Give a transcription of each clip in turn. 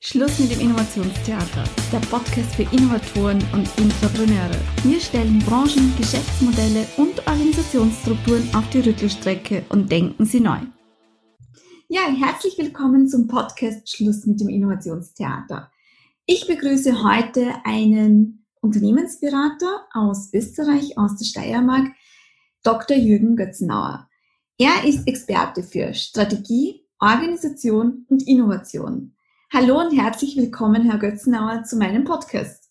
Schluss mit dem Innovationstheater, der Podcast für Innovatoren und Intrapreneure. Wir stellen Branchen, Geschäftsmodelle und Organisationsstrukturen auf die Rüttelstrecke und denken sie neu. Ja, herzlich willkommen zum Podcast Schluss mit dem Innovationstheater. Ich begrüße heute einen Unternehmensberater aus Österreich, aus der Steiermark, Dr. Jürgen Götzenauer. Er ist Experte für Strategie, Organisation und Innovation. Hallo und herzlich willkommen, Herr Götzenauer, zu meinem Podcast.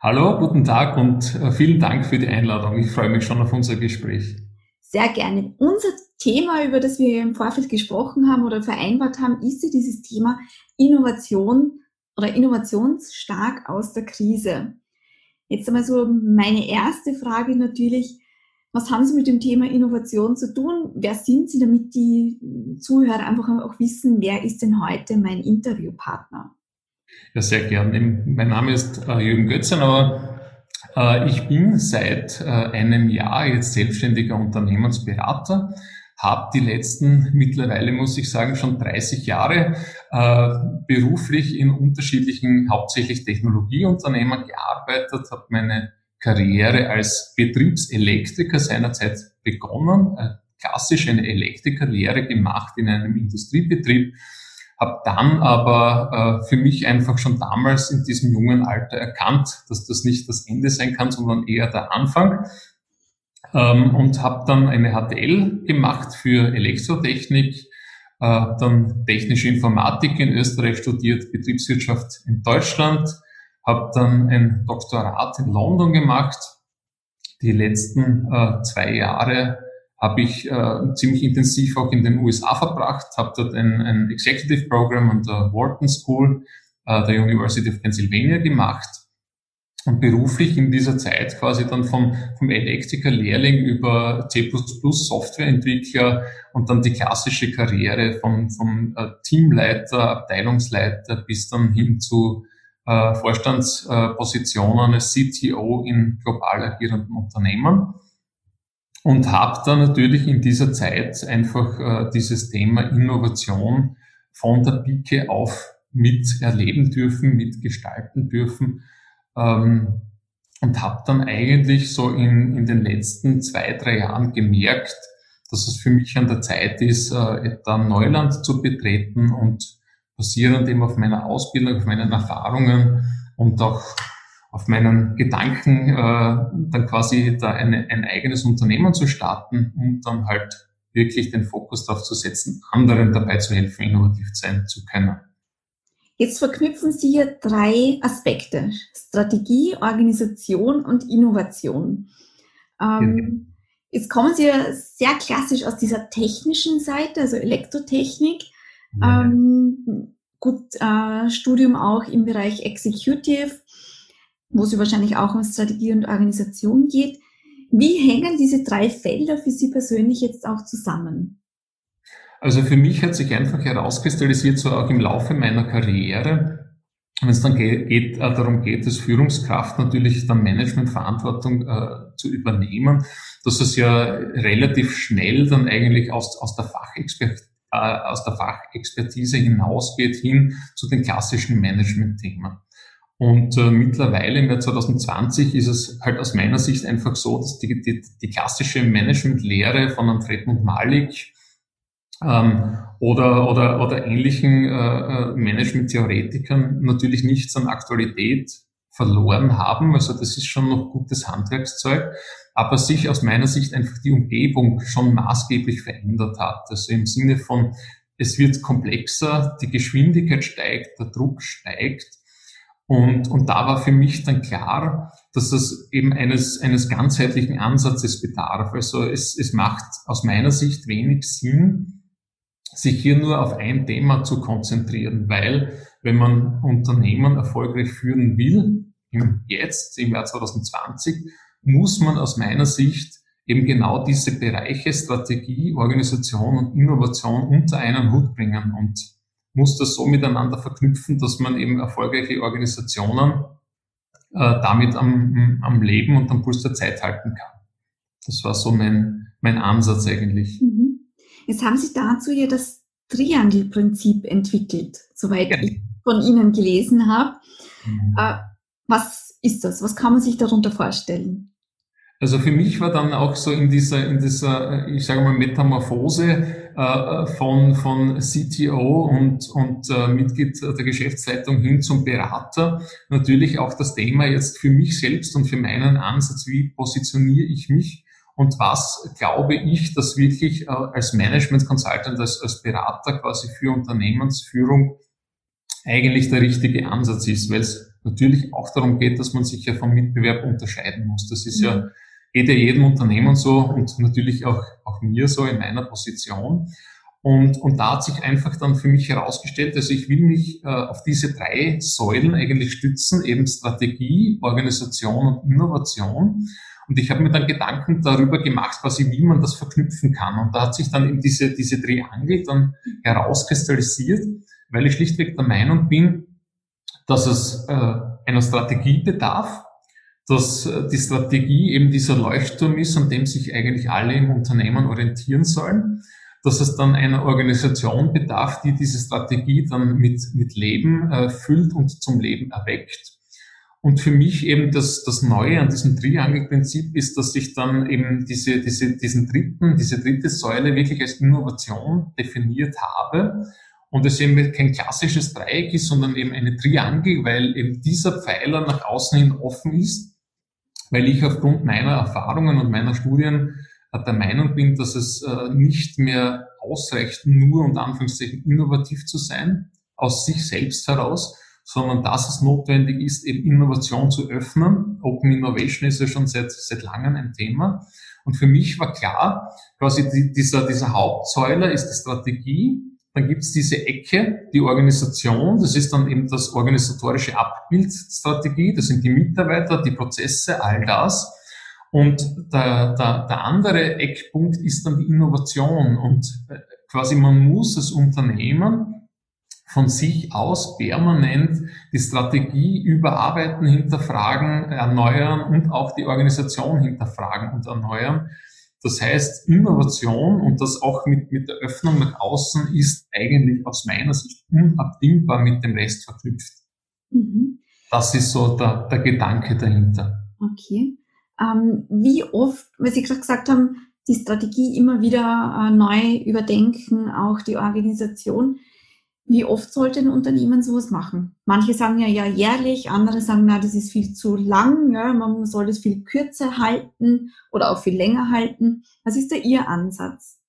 Hallo, guten Tag und äh, vielen Dank für die Einladung. Ich freue mich schon auf unser Gespräch. Sehr gerne. Unser Thema, über das wir im Vorfeld gesprochen haben oder vereinbart haben, ist ja dieses Thema Innovation oder innovationsstark aus der Krise. Jetzt einmal so meine erste Frage natürlich, was haben Sie mit dem Thema Innovation zu tun? Wer sind Sie, damit die Zuhörer einfach auch wissen, wer ist denn heute mein Interviewpartner? Ja, sehr gern. Mein Name ist äh, Jürgen Götzenauer. Äh, ich bin seit äh, einem Jahr jetzt selbstständiger Unternehmensberater, habe die letzten mittlerweile, muss ich sagen, schon 30 Jahre beruflich in unterschiedlichen, hauptsächlich Technologieunternehmen gearbeitet, habe meine Karriere als Betriebselektriker seinerzeit begonnen, klassisch eine Elektrikerlehre gemacht in einem Industriebetrieb, habe dann aber äh, für mich einfach schon damals in diesem jungen Alter erkannt, dass das nicht das Ende sein kann, sondern eher der Anfang. Ähm, und habe dann eine HTL gemacht für Elektrotechnik, äh, dann technische Informatik in Österreich studiert, Betriebswirtschaft in Deutschland, habe dann ein Doktorat in London gemacht. Die letzten äh, zwei Jahre habe ich äh, ziemlich intensiv auch in den USA verbracht, habe dort ein, ein Executive Program an der Wharton School äh, der University of Pennsylvania gemacht und beruflich in dieser Zeit quasi dann vom, vom Elektriker-Lehrling über C++ Softwareentwickler und dann die klassische Karriere vom, vom äh, Teamleiter, Abteilungsleiter bis dann hin zu äh, Vorstandspositionen als CTO in global agierenden Unternehmen und habe dann natürlich in dieser Zeit einfach äh, dieses Thema Innovation von der Pike auf mit erleben dürfen, mitgestalten dürfen ähm, und habe dann eigentlich so in, in den letzten zwei, drei Jahren gemerkt, dass es für mich an der Zeit ist, äh, dann Neuland zu betreten und basierend eben auf meiner Ausbildung, auf meinen Erfahrungen und auch auf meinen Gedanken, äh, dann quasi da eine, ein eigenes Unternehmen zu starten und dann halt wirklich den Fokus darauf zu setzen, anderen dabei zu helfen, innovativ sein zu können. Jetzt verknüpfen Sie hier drei Aspekte. Strategie, Organisation und Innovation. Ähm, genau. Jetzt kommen Sie ja sehr klassisch aus dieser technischen Seite, also Elektrotechnik. Ähm, gut, äh, Studium auch im Bereich Executive, wo es wahrscheinlich auch um Strategie und Organisation geht. Wie hängen diese drei Felder für Sie persönlich jetzt auch zusammen? Also für mich hat sich einfach herauskristallisiert, so auch im Laufe meiner Karriere, wenn es dann geht, geht, äh, darum geht, als Führungskraft natürlich dann Managementverantwortung äh, zu übernehmen, dass es ja relativ schnell dann eigentlich aus, aus der Fachexpertise äh, aus der Fachexpertise hinausgeht hin zu den klassischen Management-Themen. Und äh, mittlerweile im Jahr 2020 ist es halt aus meiner Sicht einfach so, dass die, die, die klassische Management-Lehre von Fredmund Malik ähm, oder, oder, oder ähnlichen äh, äh, Management-Theoretikern natürlich nichts an Aktualität verloren haben. Also das ist schon noch gutes Handwerkszeug, aber sich aus meiner Sicht einfach die Umgebung schon maßgeblich verändert hat. Also im Sinne von, es wird komplexer, die Geschwindigkeit steigt, der Druck steigt. Und, und da war für mich dann klar, dass es eben eines, eines ganzheitlichen Ansatzes bedarf. Also es, es macht aus meiner Sicht wenig Sinn, sich hier nur auf ein Thema zu konzentrieren, weil wenn man Unternehmen erfolgreich führen will, Jetzt, im Jahr 2020, muss man aus meiner Sicht eben genau diese Bereiche Strategie, Organisation und Innovation unter einen Hut bringen und muss das so miteinander verknüpfen, dass man eben erfolgreiche Organisationen äh, damit am, am Leben und am Puls der Zeit halten kann. Das war so mein, mein Ansatz eigentlich. Mhm. Jetzt haben Sie dazu ja das Triangelprinzip entwickelt, soweit ja. ich von Ihnen gelesen habe. Mhm. Äh, was ist das? Was kann man sich darunter vorstellen? Also für mich war dann auch so in dieser, in dieser, ich sage mal, Metamorphose äh, von, von CTO und, und äh, Mitglied der Geschäftsleitung hin zum Berater natürlich auch das Thema jetzt für mich selbst und für meinen Ansatz, wie positioniere ich mich und was glaube ich, dass wirklich äh, als Management Consultant, als, als Berater quasi für Unternehmensführung eigentlich der richtige Ansatz ist, weil es natürlich auch darum geht, dass man sich ja vom Mitbewerb unterscheiden muss. Das ist ja, geht ja jedem Unternehmen so und natürlich auch, auch mir so in meiner Position. Und, und da hat sich einfach dann für mich herausgestellt, also ich will mich äh, auf diese drei Säulen eigentlich stützen, eben Strategie, Organisation und Innovation. Und ich habe mir dann Gedanken darüber gemacht, quasi wie man das verknüpfen kann. Und da hat sich dann eben diese, diese Triangel dann herauskristallisiert, weil ich schlichtweg der Meinung bin, dass es äh, einer Strategie bedarf, dass äh, die Strategie eben dieser Leuchtturm ist, an dem sich eigentlich alle im Unternehmen orientieren sollen, dass es dann einer Organisation bedarf, die diese Strategie dann mit, mit Leben äh, füllt und zum Leben erweckt. Und für mich eben das, das Neue an diesem Triangelprinzip ist, dass ich dann eben diese, diese, diesen dritten, diese dritte Säule wirklich als Innovation definiert habe. Und es eben kein klassisches Dreieck ist, sondern eben eine Triangel, weil eben dieser Pfeiler nach außen hin offen ist, weil ich aufgrund meiner Erfahrungen und meiner Studien äh, der Meinung bin, dass es äh, nicht mehr ausreicht, nur und Anführungszeichen innovativ zu sein, aus sich selbst heraus, sondern dass es notwendig ist, eben Innovation zu öffnen. Open Innovation ist ja schon seit, seit langem ein Thema. Und für mich war klar, quasi die, dieser, dieser Hauptsäuler ist die Strategie, dann gibt's diese Ecke, die Organisation, das ist dann eben das organisatorische Abbild Strategie, das sind die Mitarbeiter, die Prozesse, all das. Und der, der, der andere Eckpunkt ist dann die Innovation. Und äh, quasi man muss als Unternehmen von sich aus permanent die Strategie überarbeiten, hinterfragen, erneuern und auch die Organisation hinterfragen und erneuern. Das heißt, Innovation und das auch mit, mit der Öffnung nach außen ist eigentlich aus meiner Sicht unabdingbar mit dem Rest verknüpft. Mhm. Das ist so der, der Gedanke dahinter. Okay. Ähm, wie oft, weil Sie gerade gesagt haben, die Strategie immer wieder äh, neu überdenken, auch die Organisation. Wie oft sollte ein Unternehmen sowas machen? Manche sagen ja, ja, jährlich, andere sagen, na, das ist viel zu lang, ja, man soll das viel kürzer halten oder auch viel länger halten. Was ist da Ihr Ansatz?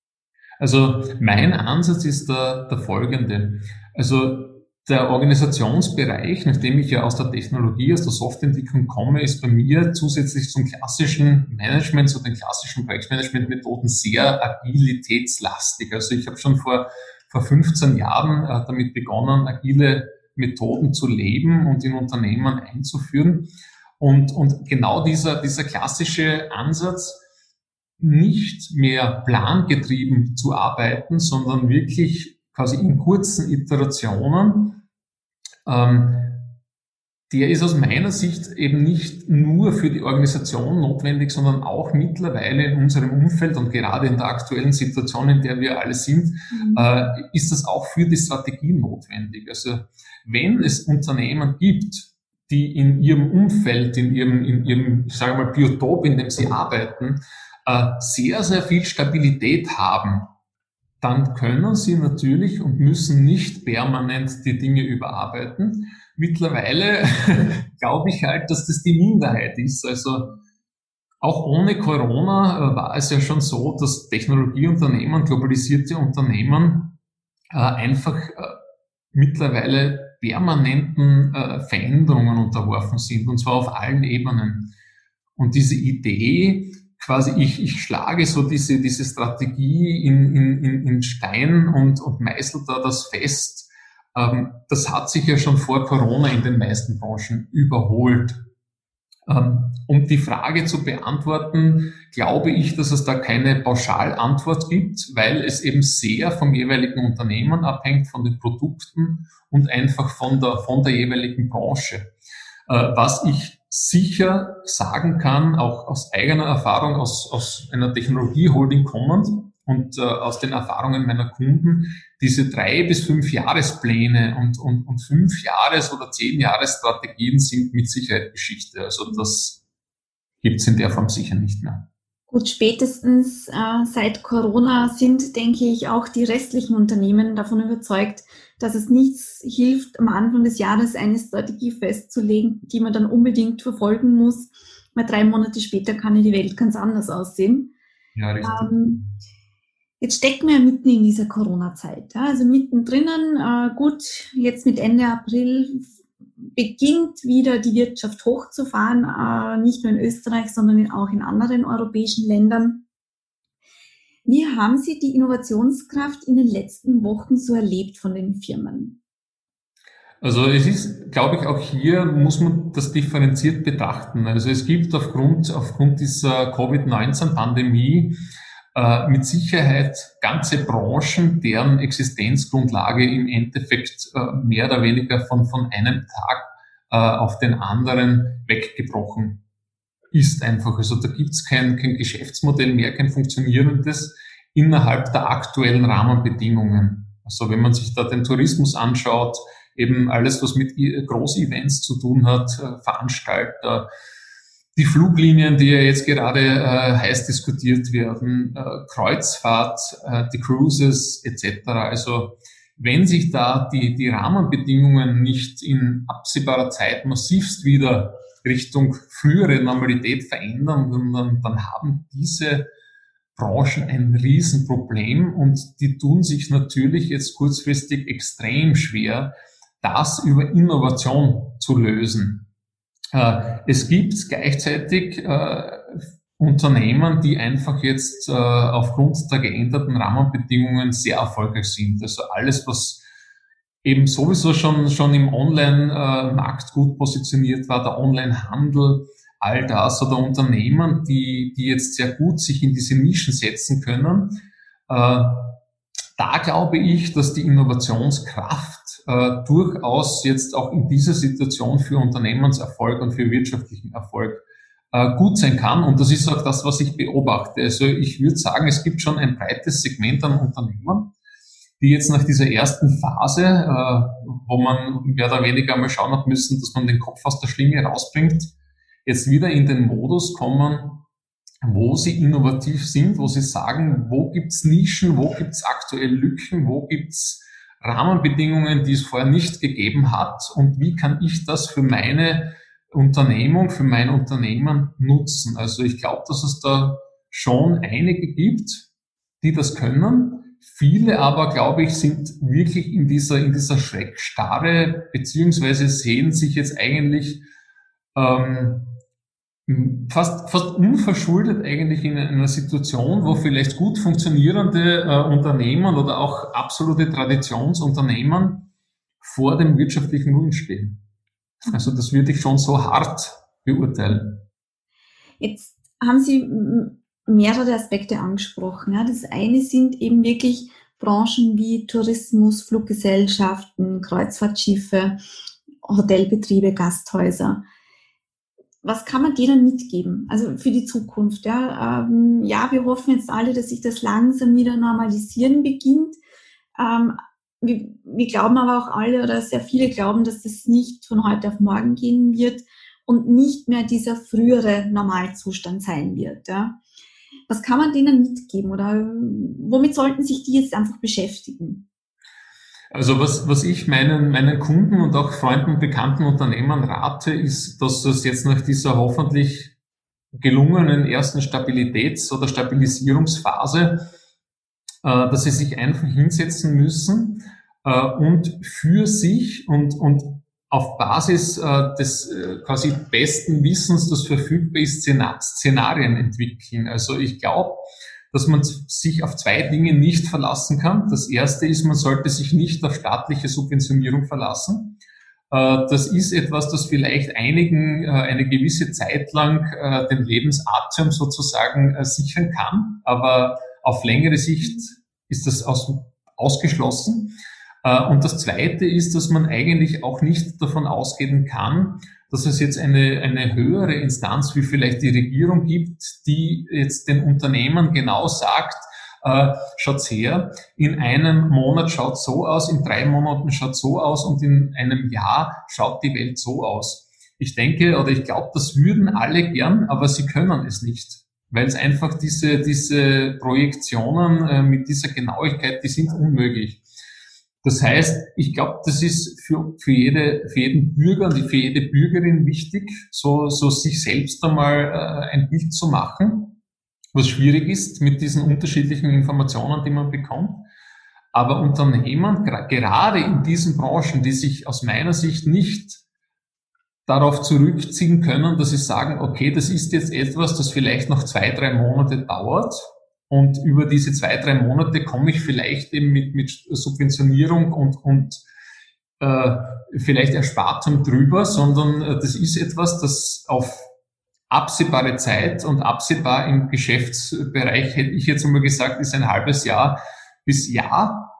Also mein Ansatz ist der, der folgende. Also der Organisationsbereich, nachdem ich ja aus der Technologie, aus der Softwareentwicklung komme, ist bei mir zusätzlich zum klassischen Management, zu den klassischen Projektmanagement-Methoden sehr agilitätslastig. Also ich habe schon vor vor 15 Jahren äh, damit begonnen, agile Methoden zu leben und in Unternehmen einzuführen. Und, und genau dieser, dieser klassische Ansatz, nicht mehr plangetrieben zu arbeiten, sondern wirklich quasi in kurzen Iterationen, ähm, der ist aus meiner Sicht eben nicht nur für die Organisation notwendig, sondern auch mittlerweile in unserem Umfeld und gerade in der aktuellen Situation, in der wir alle sind, mhm. äh, ist das auch für die Strategie notwendig. Also wenn es Unternehmen gibt, die in ihrem Umfeld, in ihrem, in ihrem, ich sage mal, Biotop, in dem sie arbeiten, äh, sehr, sehr viel Stabilität haben, dann können sie natürlich und müssen nicht permanent die Dinge überarbeiten, mittlerweile glaube ich halt, dass das die Minderheit ist. Also auch ohne Corona äh, war es ja schon so, dass Technologieunternehmen, globalisierte Unternehmen äh, einfach äh, mittlerweile permanenten Veränderungen unterworfen sind, und zwar auf allen Ebenen. Und diese Idee, quasi ich, ich schlage so diese, diese Strategie in, in, in Stein und, und meißel da das fest, ähm, das hat sich ja schon vor Corona in den meisten Branchen überholt. Ähm, um die Frage zu beantworten, glaube ich, dass es da keine Pauschalantwort gibt, weil es eben sehr vom jeweiligen Unternehmen abhängt, von den Produkten und einfach von der, von der jeweiligen Branche. Äh, was ich sicher sagen kann, auch aus eigener Erfahrung, aus, aus einer Technologieholding kommend, und äh, aus den Erfahrungen meiner Kunden, diese drei bis fünf Jahrespläne und, und, und fünf Jahres- oder zehn Jahresstrategien sind mit Sicherheit Geschichte. Also das gibt's in der Form sicher nicht mehr. Gut, spätestens äh, seit Corona sind, denke ich, auch die restlichen Unternehmen davon überzeugt, dass es nichts hilft, am Anfang des Jahres eine Strategie festzulegen, die man dann unbedingt verfolgen muss, weil drei Monate später kann ja die Welt ganz anders aussehen. Ja, richtig. Ähm, jetzt stecken wir ja mitten in dieser Corona-Zeit. Ja? Also mittendrin, äh, gut, jetzt mit Ende April beginnt wieder die Wirtschaft hochzufahren, äh, nicht nur in Österreich, sondern auch in anderen europäischen Ländern. Wie haben Sie die Innovationskraft in den letzten Wochen so erlebt von den Firmen? Also es ist, glaube ich, auch hier muss man das differenziert betrachten. Also es gibt aufgrund, aufgrund dieser Covid-19-Pandemie äh, mit Sicherheit ganze Branchen, deren Existenzgrundlage im Endeffekt äh, mehr oder weniger von, von einem Tag äh, auf den anderen weggebrochen ist einfach. Also da gibt's kein, kein Geschäftsmodell mehr, kein funktionierendes innerhalb der aktuellen Rahmenbedingungen. Also wenn man sich da den Tourismus anschaut, eben alles, was mit Großevents zu tun hat, Veranstalter, die Fluglinien, die ja jetzt gerade äh, heiß diskutiert werden, äh, Kreuzfahrt, äh, die Cruises etc. Also wenn sich da die, die Rahmenbedingungen nicht in absehbarer Zeit massivst wieder Richtung frühere Normalität verändern, dann, dann haben diese Branchen ein Riesenproblem und die tun sich natürlich jetzt kurzfristig extrem schwer, das über Innovation zu lösen. Äh, es gibt gleichzeitig äh, Unternehmen, die einfach jetzt äh, aufgrund der geänderten Rahmenbedingungen sehr erfolgreich sind. Also alles, was eben sowieso schon, schon im Online-Markt gut positioniert war, der Online-Handel, all das oder Unternehmen, die, die jetzt sehr gut sich in diese Nischen setzen können. Da glaube ich, dass die Innovationskraft äh, durchaus jetzt auch in dieser Situation für Unternehmenserfolg und für wirtschaftlichen Erfolg äh, gut sein kann. Und das ist auch das, was ich beobachte. Also ich würde sagen, es gibt schon ein breites Segment an Unternehmen, die jetzt nach dieser ersten Phase, äh, wo man mehr oder weniger einmal schauen hat müssen, dass man den Kopf aus der Schlinge rausbringt, jetzt wieder in den Modus kommen, wo sie innovativ sind, wo sie sagen, wo gibt's Nischen, wo gibt's aktuell Lücken, wo gibt's Rahmenbedingungen, die es vorher nicht gegeben hat und wie kann ich das für meine Unternehmung, für mein Unternehmen nutzen. Also ich glaube, dass es da schon einige gibt, die das können. Viele aber, glaube ich, sind wirklich in dieser, in dieser Schreckstarre, beziehungsweise sehen sich jetzt eigentlich ähm, fast, fast unverschuldet eigentlich in einer Situation, wo vielleicht gut funktionierende äh, Unternehmen oder auch absolute Traditionsunternehmen vor dem wirtschaftlichen Ruin stehen. Also das würde ich schon so hart beurteilen. Jetzt haben Sie mehrere Aspekte angesprochen. Ja. Das eine sind eben wirklich Branchen wie Tourismus, Fluggesellschaften, Kreuzfahrtschiffe, Hotelbetriebe, Gasthäuser was kann man denen mitgeben? Also für die Zukunft. Ja, ähm, ja wir hoffen jetzt alle, dass sich das langsam wieder normalisieren beginnt. Ähm, wir, wir glauben aber auch alle oder sehr viele glauben, dass das nicht von heute auf morgen gehen wird und nicht mehr dieser frühere Normalzustand sein wird. Ja. Was kann man denen mitgeben oder womit sollten sich die jetzt einfach beschäftigen? Also was, was ich meinen, meinen Kunden und auch Freunden, bekannten Unternehmern rate, ist, dass das jetzt nach dieser hoffentlich gelungenen ersten Stabilitäts- oder Stabilisierungsphase, äh, dass sie sich einfach hinsetzen müssen äh, und für sich und, und auf Basis äh, des äh, quasi besten Wissens, das verfügbar ist, Szenarien entwickeln. Also ich glaube, dass man sich auf zwei Dinge nicht verlassen kann. Das erste ist, man sollte sich nicht auf staatliche Subventionierung verlassen. Äh, das ist etwas, das vielleicht einigen äh, eine gewisse Zeit lang äh, den Lebensatem sozusagen sichern kann, aber auf längere Sicht ist das aus, ausgeschlossen. Und das Zweite ist, dass man eigentlich auch nicht davon ausgehen kann, dass es jetzt eine, eine höhere Instanz wie vielleicht die Regierung gibt, die jetzt den Unternehmen genau sagt, äh, schaut's her, in einem Monat schaut so aus, in drei Monaten schaut so aus und in einem Jahr schaut die Welt so aus. Ich denke oder ich glaube, das würden alle gern, aber sie können es nicht weil es einfach diese, diese Projektionen äh, mit dieser Genauigkeit, die sind unmöglich. Das heißt, ich glaube, das ist für, für, jede, für jeden Bürger und für jede Bürgerin wichtig, so, so sich selbst einmal äh, ein Bild zu machen, was schwierig ist mit diesen unterschiedlichen Informationen, die man bekommt. Aber Unternehmen, gerade in diesen Branchen, die sich aus meiner Sicht nicht darauf zurückziehen können, dass sie sagen, okay, das ist jetzt etwas, das vielleicht noch zwei, drei Monate dauert und über diese zwei, drei Monate komme ich vielleicht eben mit, mit Subventionierung und, und äh, vielleicht Erspartem drüber, sondern äh, das ist etwas, das auf absehbare Zeit und absehbar im Geschäftsbereich, hätte ich jetzt einmal gesagt, ist ein halbes Jahr bis Jahr.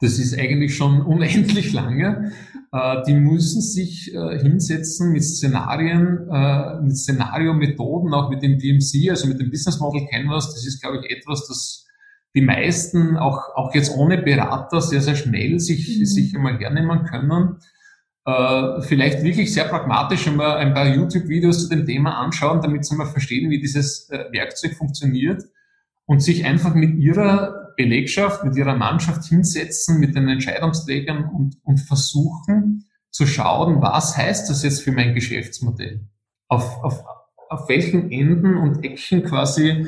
Das ist eigentlich schon unendlich lange. Äh, die müssen sich äh, hinsetzen mit Szenarien, äh, mit Szenario-Methoden, auch mit dem DMC, also mit dem Business Model Canvas. Das ist, glaube ich, etwas, das die meisten auch, auch jetzt ohne Berater sehr, sehr schnell sich, mhm. sich einmal hernehmen können. Äh, vielleicht wirklich sehr pragmatisch einmal ein paar YouTube-Videos zu dem Thema anschauen, damit sie mal verstehen, wie dieses äh, Werkzeug funktioniert und sich einfach mit ihrer Belegschaft, mit ihrer Mannschaft hinsetzen, mit den Entscheidungsträgern und, und versuchen zu schauen, was heißt das jetzt für mein Geschäftsmodell? Auf, auf, auf welchen Enden und Ecken quasi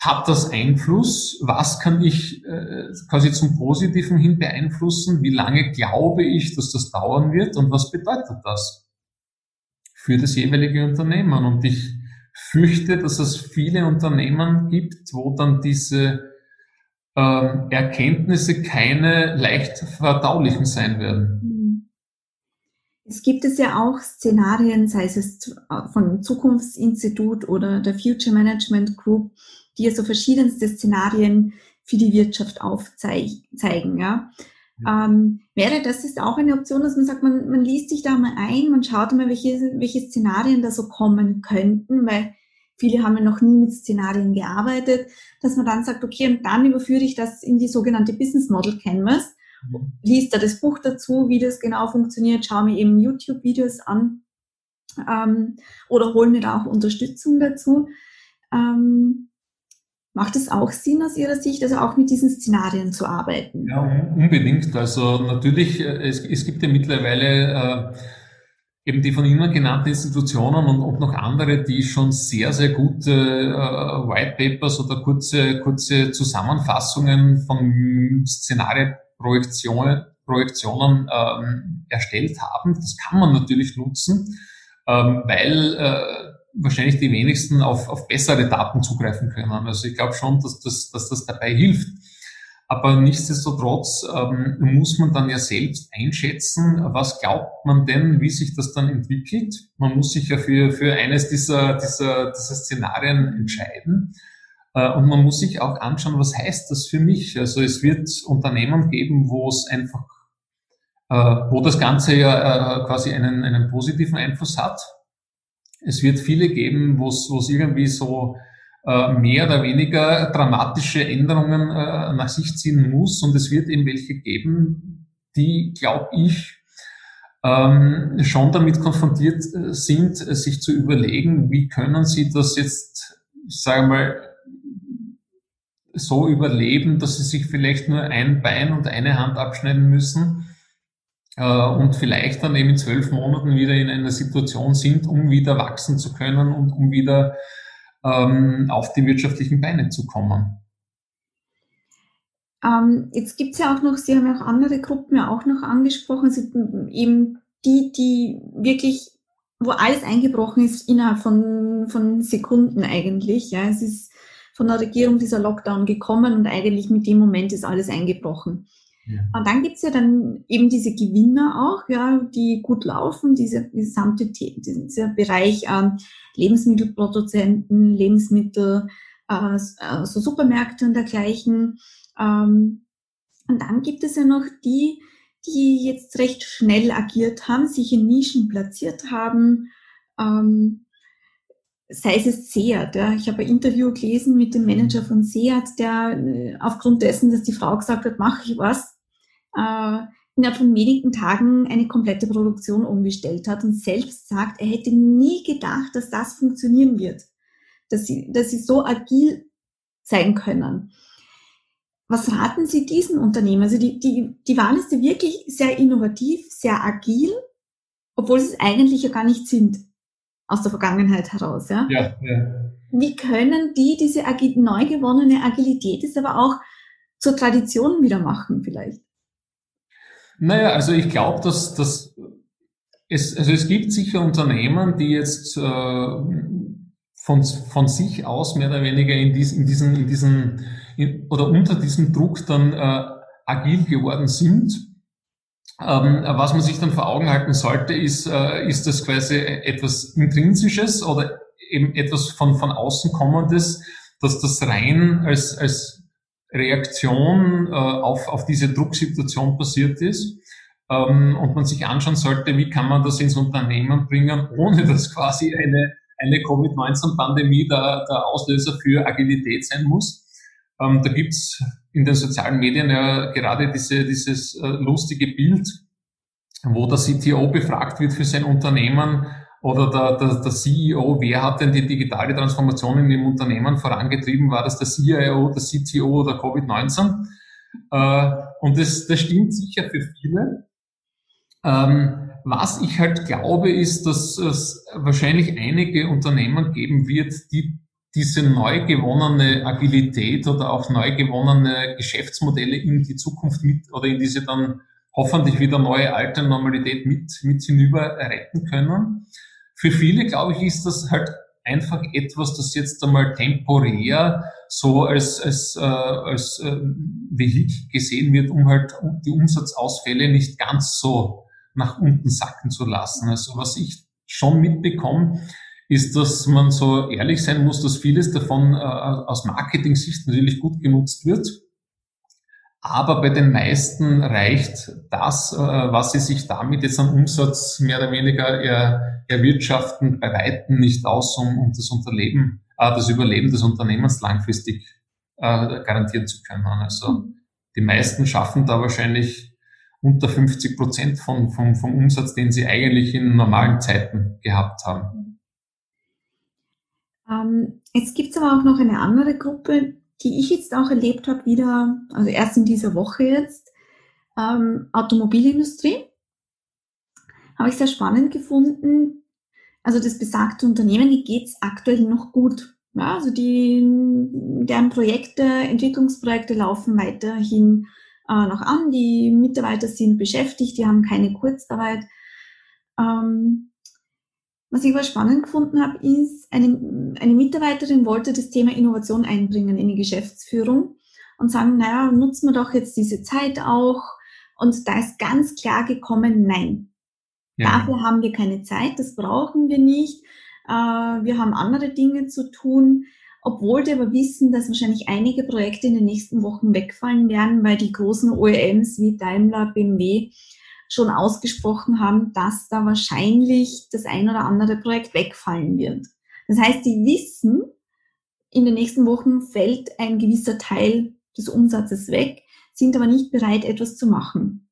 hat das Einfluss? Was kann ich äh, quasi zum Positiven hin beeinflussen? Wie lange glaube ich, dass das dauern wird? Und was bedeutet das für das jeweilige Unternehmen? Und ich fürchte, dass es viele Unternehmen gibt, wo dann diese ähm, Erkenntnisse keine leicht verdaulichen sein werden. Hm. Es gibt es ja auch Szenarien, sei es von Zukunftsinstitut oder der Future Management Group, die ja so verschiedenste Szenarien für die Wirtschaft aufzeigen. Ja. ja. Ähm, wäre das ist auch eine Option, dass man sagt, man, man liest sich da mal ein, man schaut mal, welche, welche Szenarien da so kommen könnten, weil viele haben ja noch nie mit Szenarien gearbeitet, dass man dann sagt, okay, und dann überführe ich das in die sogenannte Business Model Canvas, mhm. liest da das Buch dazu, wie das genau funktioniert, schaue mir eben YouTube-Videos an ähm, oder hole mir da auch Unterstützung dazu. Ähm, Macht es auch Sinn aus Ihrer Sicht, also auch mit diesen Szenarien zu arbeiten? Ja, unbedingt. Also natürlich, äh, es, es gibt ja mittlerweile äh, eben die von Ihnen genannten Institutionen und, und noch andere, die schon sehr, sehr gute äh, White Papers oder kurze, kurze Zusammenfassungen von Szenarienprojektionen Projektionen, ähm, erstellt haben. Das kann man natürlich nutzen, ähm, weil äh, wahrscheinlich die wenigsten auf, auf bessere Daten zugreifen können. Also ich glaube schon, dass das, dass das dabei hilft. Aber nichtsdestotrotz ähm, muss man dann ja selbst einschätzen, was glaubt man denn, wie sich das dann entwickelt. Man muss sich ja für, für eines dieser, dieser, dieser Szenarien entscheiden. Äh, und man muss sich auch anschauen, was heißt das für mich. Also es wird Unternehmen geben, wo es einfach, äh, wo das Ganze ja äh, quasi einen, einen positiven Einfluss hat. Es wird viele geben, wo es irgendwie so mehr oder weniger dramatische Änderungen äh, nach sich ziehen muss. Und es wird eben welche geben, die, glaube ich, ähm, schon damit konfrontiert äh, sind, sich zu überlegen, wie können sie das jetzt, ich sage mal, so überleben, dass sie sich vielleicht nur ein Bein und eine Hand abschneiden müssen und vielleicht dann eben in zwölf Monaten wieder in einer Situation sind, um wieder wachsen zu können und um wieder ähm, auf die wirtschaftlichen Beine zu kommen. Ähm, jetzt gibt es ja auch noch, Sie haben ja auch andere Gruppen ja auch noch angesprochen, also eben die, die wirklich, wo alles eingebrochen ist innerhalb von, von Sekunden eigentlich. Ja, es ist von der Regierung dieser Lockdown gekommen und eigentlich mit dem Moment ist alles eingebrochen. Und dann gibt's ja dann eben diese Gewinner auch, ja, die gut laufen, diese gesamte dieser Bereich ähm, Lebensmittelproduzenten, Lebensmittel, äh, äh, so Supermärkte und dergleichen. Ähm, und dann gibt es ja noch die, die jetzt recht schnell agiert haben, sich in Nischen platziert haben, ähm, sei es Seat. Ja. Ich habe ein Interview gelesen mit dem Manager von Seat, der äh, aufgrund dessen, dass die Frau gesagt hat, mache ich was, äh, innerhalb von wenigen Tagen eine komplette Produktion umgestellt hat und selbst sagt, er hätte nie gedacht, dass das funktionieren wird, dass sie, dass sie so agil sein können. Was raten Sie diesen Unternehmen? Also die, die, die waren jetzt wirklich sehr innovativ, sehr agil, obwohl sie es eigentlich ja gar nicht sind aus der Vergangenheit heraus. Ja? Ja, ja. Wie können die diese neu gewonnene Agilität ist aber auch zur Tradition wieder machen vielleicht? Naja, also ich glaube, dass, dass es, also es gibt sicher Unternehmen, die jetzt äh, von, von sich aus mehr oder weniger in, dies, in diesen, in diesen in, oder unter diesem Druck dann äh, agil geworden sind. Ähm, was man sich dann vor Augen halten sollte, ist, äh, ist das quasi etwas Intrinsisches oder eben etwas von, von außen kommendes, dass das rein als, als Reaktion äh, auf, auf diese Drucksituation passiert ist. Ähm, und man sich anschauen sollte, wie kann man das ins Unternehmen bringen, ohne dass quasi eine, eine Covid-19-Pandemie der, der Auslöser für Agilität sein muss. Ähm, da gibt's in den sozialen Medien ja gerade diese, dieses äh, lustige Bild, wo der CTO befragt wird für sein Unternehmen oder der, der, der CEO, wer hat denn die digitale Transformation in dem Unternehmen vorangetrieben? War das der CIO, der CTO oder Covid-19? Äh, und das, das stimmt sicher für viele. Ähm, was ich halt glaube, ist, dass es wahrscheinlich einige Unternehmen geben wird, die diese neu gewonnene Agilität oder auch neu gewonnene Geschäftsmodelle in die Zukunft mit oder in diese dann hoffentlich wieder neue alte Normalität mit, mit hinüber retten können. Für viele, glaube ich, ist das halt einfach etwas, das jetzt einmal temporär so als, als, äh, als äh, Vehikel gesehen wird, um halt die Umsatzausfälle nicht ganz so nach unten sacken zu lassen. Also was ich schon mitbekomme, ist, dass man so ehrlich sein muss, dass vieles davon äh, aus Marketing-Sicht natürlich gut genutzt wird. Aber bei den meisten reicht das, äh, was sie sich damit jetzt an Umsatz mehr oder weniger er, erwirtschaften, bei Weitem nicht aus, um, um das Unterleben, äh, das Überleben des Unternehmens langfristig äh, garantieren zu können. Also die meisten schaffen da wahrscheinlich unter 50 Prozent von, vom, vom Umsatz, den sie eigentlich in normalen Zeiten gehabt haben. Ähm, jetzt gibt es aber auch noch eine andere Gruppe, die ich jetzt auch erlebt habe, wieder, also erst in dieser Woche jetzt, ähm, Automobilindustrie. Habe ich sehr spannend gefunden. Also das besagte Unternehmen, die geht's aktuell noch gut. Ja, also die, deren Projekte, Entwicklungsprojekte laufen weiterhin äh, noch an. Die Mitarbeiter sind beschäftigt, die haben keine Kurzarbeit. Ähm, was ich aber spannend gefunden habe, ist, eine, eine Mitarbeiterin wollte das Thema Innovation einbringen in die Geschäftsführung und sagen, naja, nutzen wir doch jetzt diese Zeit auch. Und da ist ganz klar gekommen, nein. Ja. Dafür haben wir keine Zeit, das brauchen wir nicht. Äh, wir haben andere Dinge zu tun, obwohl wir aber wissen, dass wahrscheinlich einige Projekte in den nächsten Wochen wegfallen werden, weil die großen OEMs wie Daimler, BMW schon ausgesprochen haben, dass da wahrscheinlich das ein oder andere Projekt wegfallen wird. Das heißt, die wissen, in den nächsten Wochen fällt ein gewisser Teil des Umsatzes weg, sind aber nicht bereit, etwas zu machen.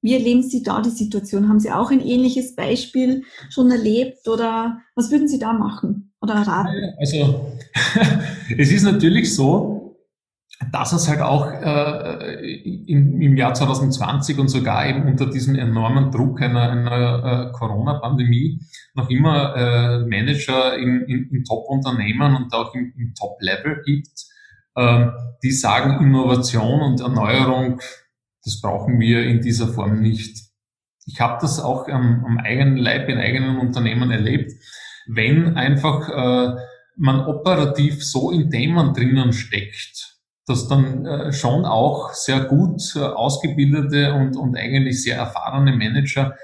Wie erleben Sie da die Situation? Haben Sie auch ein ähnliches Beispiel schon erlebt oder was würden Sie da machen oder raten? Also, es ist natürlich so, dass es halt auch äh, im, im Jahr 2020 und sogar eben unter diesem enormen Druck einer, einer äh, Corona-Pandemie noch immer äh, Manager in, in, in Top-Unternehmen und auch im, im Top-Level gibt, äh, die sagen, Innovation und Erneuerung, das brauchen wir in dieser Form nicht. Ich habe das auch am, am eigenen Leib in eigenen Unternehmen erlebt, wenn einfach äh, man operativ so in Themen drinnen steckt, dass dann äh, schon auch sehr gut äh, ausgebildete und, und eigentlich sehr erfahrene Manager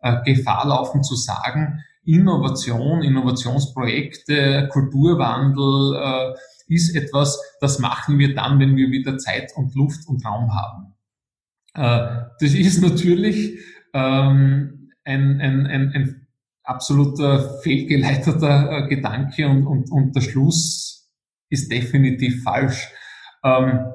äh, Gefahr laufen zu sagen, Innovation, Innovationsprojekte, Kulturwandel ist etwas, das machen wir dann, wenn wir wieder Zeit und Luft und Raum haben. Das ist natürlich ähm, ein, ein, ein, ein absoluter fehlgeleiteter Gedanke und, und, und der Schluss ist definitiv falsch. Ähm,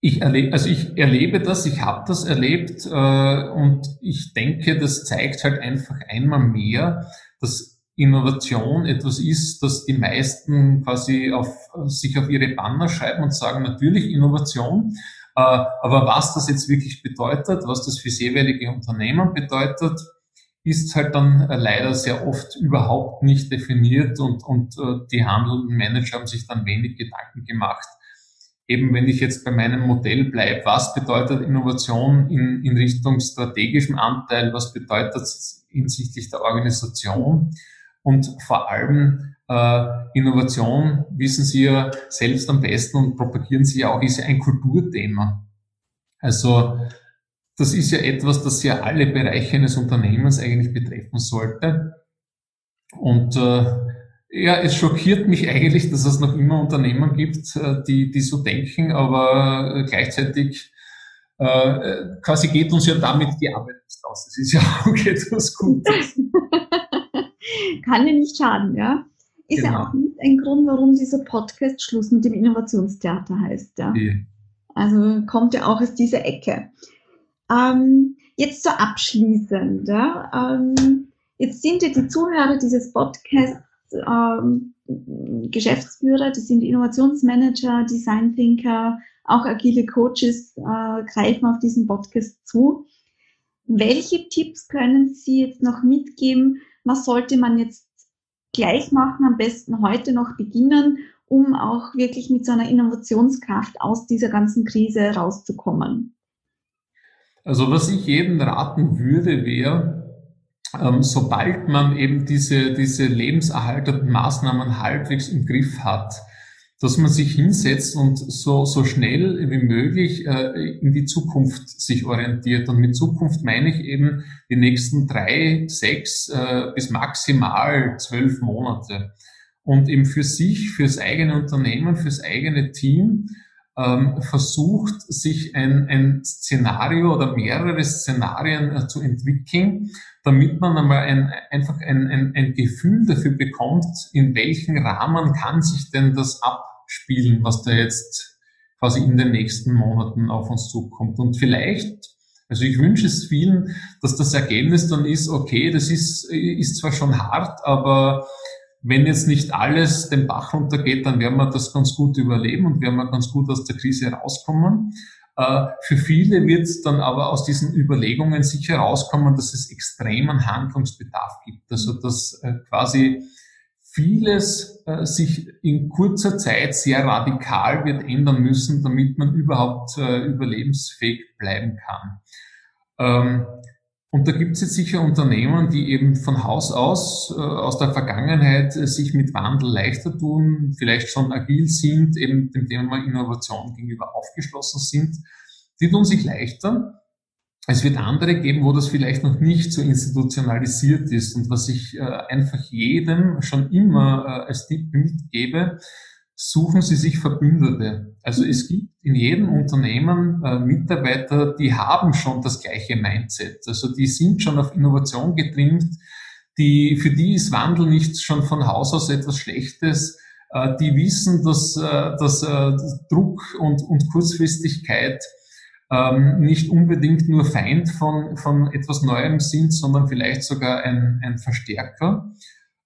ich erlebe, also ich erlebe das, ich habe das erlebt äh, und ich denke, das zeigt halt einfach einmal mehr, dass Innovation etwas ist, das die meisten quasi auf, sich auf ihre Banner schreiben und sagen, natürlich Innovation, äh, aber was das jetzt wirklich bedeutet, was das für jeweilige Unternehmen bedeutet, ist halt dann leider sehr oft überhaupt nicht definiert und, und äh, die handelnden Manager haben sich dann wenig Gedanken gemacht, eben wenn ich jetzt bei meinem Modell bleibe, was bedeutet Innovation in, in Richtung strategischem Anteil, was bedeutet es hinsichtlich der Organisation und vor allem äh, Innovation, wissen Sie ja selbst am besten und propagieren Sie ja auch, ist ja ein Kulturthema. Also das ist ja etwas, das ja alle Bereiche eines Unternehmens eigentlich betreffen sollte. Und äh, ja, es schockiert mich eigentlich, dass es noch immer Unternehmen gibt, äh, die, die so denken, aber äh, gleichzeitig äh, quasi geht uns ja damit die Arbeit nicht aus. Das ist ja auch etwas Gutes. Kann ja nicht schaden, ja. Ist genau. ja auch nicht ein Grund, warum dieser Podcast Schluss mit dem Innovationstheater heißt, ja. Die. Also kommt ja auch aus dieser Ecke. Ähm, jetzt so abschließend, ja. Ähm, jetzt sind ja die Zuhörer dieses Podcasts ähm, Geschäftsführer, das sind Innovationsmanager, Design Thinker, auch agile Coaches äh, greifen auf diesen Podcast zu. Welche Tipps können Sie jetzt noch mitgeben? Was sollte man jetzt gleich machen, am besten heute noch beginnen, um auch wirklich mit so einer Innovationskraft aus dieser ganzen Krise rauszukommen? Also was ich jedem raten würde, wäre, ähm, sobald man eben diese, diese lebenserhaltenden Maßnahmen halbwegs im Griff hat, dass man sich hinsetzt und so, so schnell wie möglich äh, in die Zukunft sich orientiert. Und mit Zukunft meine ich eben die nächsten drei, sechs äh, bis maximal zwölf Monate. Und eben für sich, fürs eigene Unternehmen, fürs eigene Team ähm, versucht, sich ein, ein Szenario oder mehrere Szenarien äh, zu entwickeln, damit man einmal ein, einfach ein, ein, ein Gefühl dafür bekommt, in welchem Rahmen kann sich denn das abspielen, was da jetzt quasi in den nächsten Monaten auf uns zukommt. Und vielleicht, also ich wünsche es vielen, dass das Ergebnis dann ist, okay, das ist, ist zwar schon hart, aber wenn jetzt nicht alles den Bach runtergeht, dann werden wir das ganz gut überleben und werden wir ganz gut aus der Krise rauskommen. Äh, für viele wird es dann aber aus diesen Überlegungen sicher rauskommen, dass es extremen Handlungsbedarf gibt. Also dass äh, quasi vieles äh, sich in kurzer Zeit sehr radikal wird ändern müssen, damit man überhaupt überlebensfähig bleiben kann. Und da gibt es jetzt sicher Unternehmen, die eben von Haus aus, äh, aus der Vergangenheit, äh, sich mit Wandel leichter tun, vielleicht schon agil sind, eben dem Thema Innovation gegenüber aufgeschlossen sind. Die tun sich leichter. Es wird andere geben, wo das vielleicht noch nicht so institutionalisiert ist. Und was ich äh, einfach jedem schon immer äh, als Tipp mitgebe, suchen Sie sich Verbündete. Also es gibt in jedem Unternehmen äh, Mitarbeiter, die haben schon das gleiche Mindset. Also die sind schon auf Innovation getrimmt. Die, für die ist Wandel nicht schon von Haus aus etwas Schlechtes. Äh, die wissen, dass, äh, dass äh, Druck und, und Kurzfristigkeit ähm, nicht unbedingt nur Feind von, von etwas Neuem sind, sondern vielleicht sogar ein, ein Verstärker.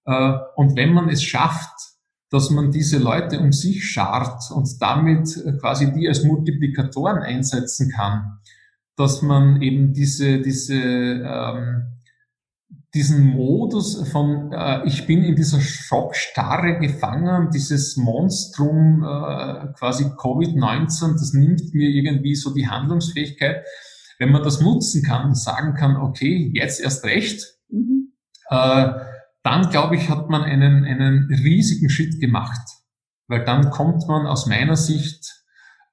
Äh, und wenn man es schafft, dass man diese Leute um sich schart und damit äh, quasi die als Multiplikatoren einsetzen kann, dass man eben diese, diese, ähm, diesen Modus von, äh, ich bin in dieser Schockstarre gefangen, dieses Monstrum äh, quasi Covid-19, das nimmt mir irgendwie so die Handlungsfähigkeit. Wenn man das nutzen kann und sagen kann, okay, jetzt erst recht, mhm. äh, dann glaube ich, hat man einen, einen riesigen Schritt gemacht, weil dann kommt man aus meiner Sicht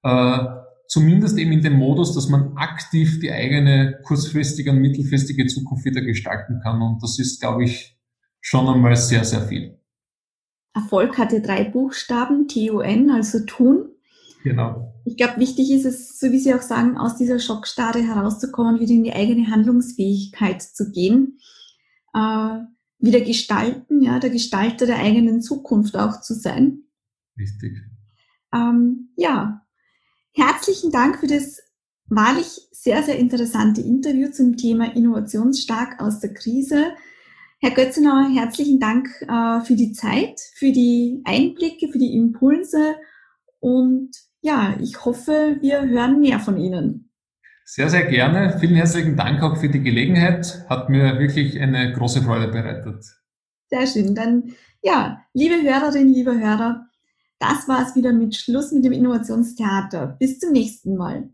äh, zumindest eben in den Modus, dass man aktiv die eigene kurzfristige und mittelfristige Zukunft wieder gestalten kann. Und das ist, glaube ich, schon einmal sehr, sehr viel. Erfolg hatte drei Buchstaben, T-U-N, also tun. Genau. Ich glaube, wichtig ist es, so wie Sie auch sagen, aus dieser Schockstarre herauszukommen, wieder in die eigene Handlungsfähigkeit zu gehen. Äh, wieder gestalten, ja, der Gestalter der eigenen Zukunft auch zu sein. Richtig. Ähm, ja, herzlichen Dank für das wahrlich sehr, sehr interessante Interview zum Thema Innovationsstark aus der Krise. Herr Götzenauer, herzlichen Dank äh, für die Zeit, für die Einblicke, für die Impulse und ja, ich hoffe, wir hören mehr von Ihnen. Sehr, sehr gerne. Vielen herzlichen Dank auch für die Gelegenheit. Hat mir wirklich eine große Freude bereitet. Sehr schön. Dann, ja, liebe Hörerinnen, liebe Hörer, das war es wieder mit Schluss mit dem Innovationstheater. Bis zum nächsten Mal.